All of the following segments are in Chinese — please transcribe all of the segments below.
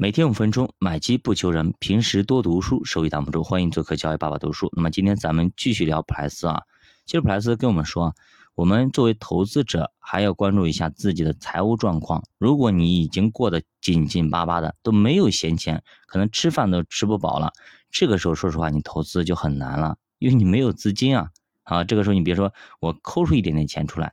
每天五分钟，买基不求人，平时多读书，收益挡不住。欢迎做客教育爸爸读书。那么今天咱们继续聊普莱斯啊。其实普莱斯跟我们说，我们作为投资者还要关注一下自己的财务状况。如果你已经过得紧紧巴巴的，都没有闲钱，可能吃饭都吃不饱了，这个时候说实话，你投资就很难了，因为你没有资金啊。啊，这个时候你别说我抠出一点点钱出来，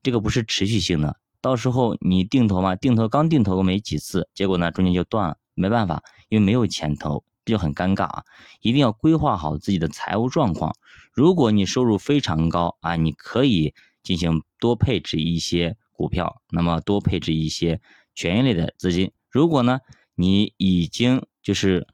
这个不是持续性的。到时候你定投嘛，定投刚定投没几次，结果呢中间就断了，没办法，因为没有钱投，这就很尴尬啊！一定要规划好自己的财务状况。如果你收入非常高啊，你可以进行多配置一些股票，那么多配置一些权益类的资金。如果呢你已经就是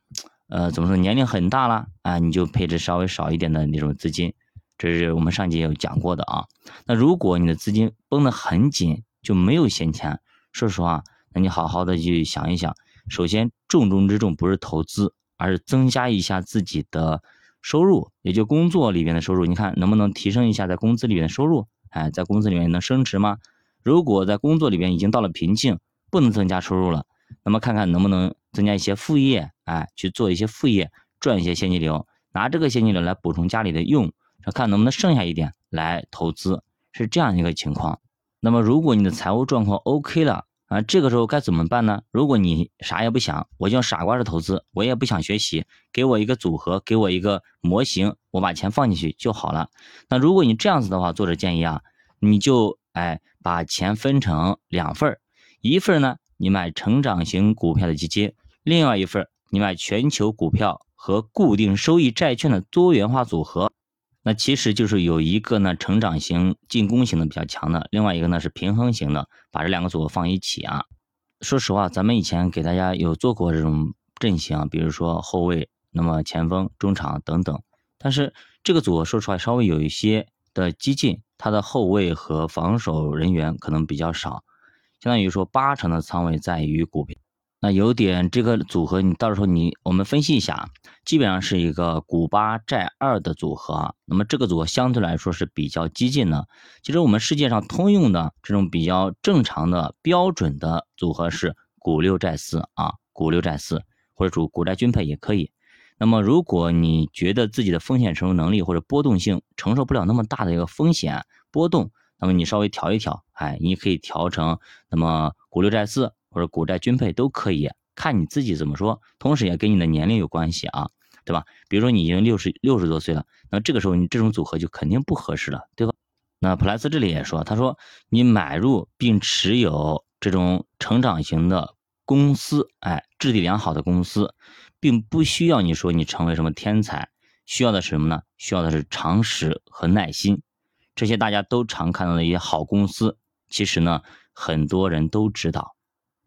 呃怎么说年龄很大了啊，你就配置稍微少一点的那种资金，这是我们上节有讲过的啊。那如果你的资金绷得很紧，就没有闲钱，说实话，那你好好的去想一想。首先，重中之重不是投资，而是增加一下自己的收入，也就工作里边的收入。你看能不能提升一下在工资里面的收入？哎，在工资里面能升值吗？如果在工作里边已经到了瓶颈，不能增加收入了，那么看看能不能增加一些副业，哎，去做一些副业，赚一些现金流，拿这个现金流来补充家里的用，看能不能剩下一点来投资，是这样一个情况。那么，如果你的财务状况 OK 了啊，这个时候该怎么办呢？如果你啥也不想，我就傻瓜式投资，我也不想学习，给我一个组合，给我一个模型，我把钱放进去就好了。那如果你这样子的话，作者建议啊，你就哎把钱分成两份儿，一份呢你买成长型股票的基金，另外一份你买全球股票和固定收益债券的多元化组合。那其实就是有一个呢成长型、进攻型的比较强的，另外一个呢是平衡型的，把这两个组合放一起啊。说实话，咱们以前给大家有做过这种阵型，比如说后卫、那么前锋、中场等等。但是这个组合说实话稍微有一些的激进，它的后卫和防守人员可能比较少，相当于说八成的仓位在于股票。那有点这个组合，你到时候你我们分析一下，基本上是一个股八债二的组合。那么这个组合相对来说是比较激进的。其实我们世界上通用的这种比较正常的标准的组合是股六债四啊，股六债四或者主股债均配也可以。那么如果你觉得自己的风险承受能力或者波动性承受不了那么大的一个风险波动，那么你稍微调一调，哎，你可以调成那么股六债四。或者股债均配都可以，看你自己怎么说，同时也跟你的年龄有关系啊，对吧？比如说你已经六十六十多岁了，那这个时候你这种组合就肯定不合适了，对吧？那普莱斯这里也说，他说你买入并持有这种成长型的公司，哎，质地良好的公司，并不需要你说你成为什么天才，需要的是什么呢？需要的是常识和耐心，这些大家都常看到的一些好公司，其实呢，很多人都知道。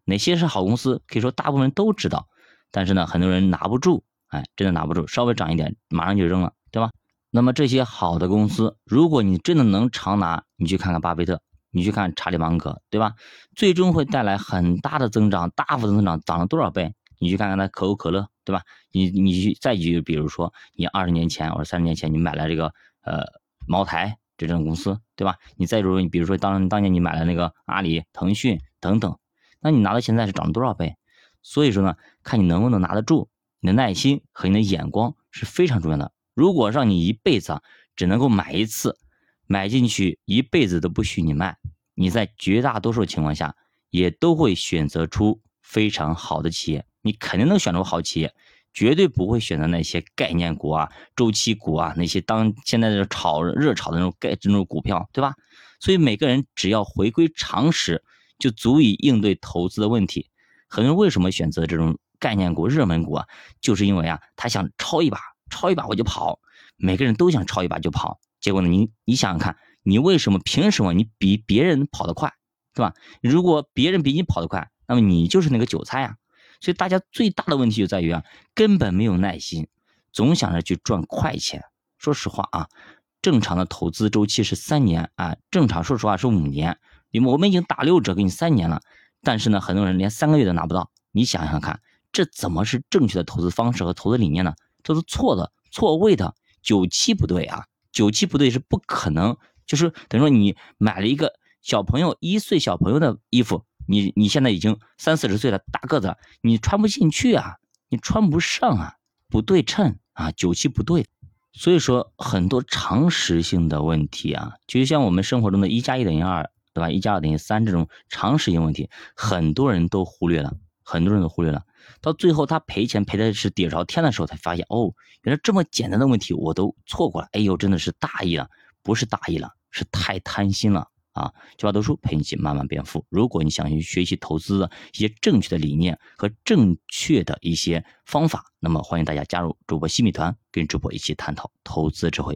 哪些是好公司？可以说大部分人都知道，但是呢，很多人拿不住，哎，真的拿不住，稍微涨一点，马上就扔了，对吧？那么这些好的公司，如果你真的能长拿，你去看看巴菲特，你去看查理芒格，对吧？最终会带来很大的增长，大幅的增长，涨了多少倍？你去看看那可口可乐，对吧？你你去再举，比如说你二十年前或者三十年前你买了这个呃茅台这种公司，对吧？你再如你比如说当当年你买了那个阿里、腾讯等等。那你拿到现在是涨了多少倍？所以说呢，看你能不能拿得住，你的耐心和你的眼光是非常重要的。如果让你一辈子只能够买一次，买进去一辈子都不许你卖，你在绝大多数情况下也都会选择出非常好的企业，你肯定能选出好企业，绝对不会选择那些概念股啊、周期股啊那些当现在的炒热炒的那种概那种股票，对吧？所以每个人只要回归常识。就足以应对投资的问题。很多人为什么选择这种概念股、热门股啊？就是因为啊，他想抄一把，抄一把我就跑。每个人都想抄一把就跑，结果呢，你你想想看，你为什么？凭什么你比别人跑得快，对吧？如果别人比你跑得快，那么你就是那个韭菜啊。所以大家最大的问题就在于啊，根本没有耐心，总想着去赚快钱。说实话啊，正常的投资周期是三年啊，正常说实话是五年。因为我们已经打六折给你三年了，但是呢，很多人连三个月都拿不到。你想想看，这怎么是正确的投资方式和投资理念呢？这是错的、错位的，九七不对啊！九七不对是不可能，就是等于说你买了一个小朋友一岁小朋友的衣服，你你现在已经三四十岁了，大个子，你穿不进去啊，你穿不上啊，不对称啊，九七不对。所以说很多常识性的问题啊，就像我们生活中的一加一等于二，对吧？一加二等于三这种常识性问题，很多人都忽略了，很多人都忽略了。到最后他赔钱赔的是底朝天的时候，才发现哦，原来这么简单的问题我都错过了。哎呦，真的是大意了，不是大意了，是太贪心了。啊，九八读书陪你一起慢慢变富。如果你想去学习投资的一些正确的理念和正确的一些方法，那么欢迎大家加入主播新米团，跟主播一起探讨投资智慧。